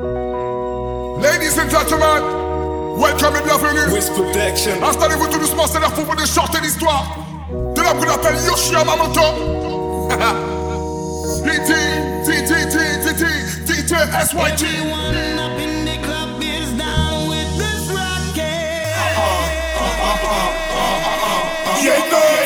Ladies and gentlemen, welcome et bienvenue. Wiz Protection. Installez-vous tout doucement, c'est l'heure pour vous de chanter l'histoire de l'homme qu'on appelle Yoshi Yamamoto. D.T. D.T. D.T. D.T. S.Y.T. Everyone up in the club is down with this rocket. Yeah, boy.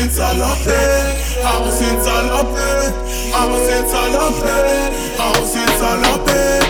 I'ma sit all up there. I'ma sit all. I'ma sit all up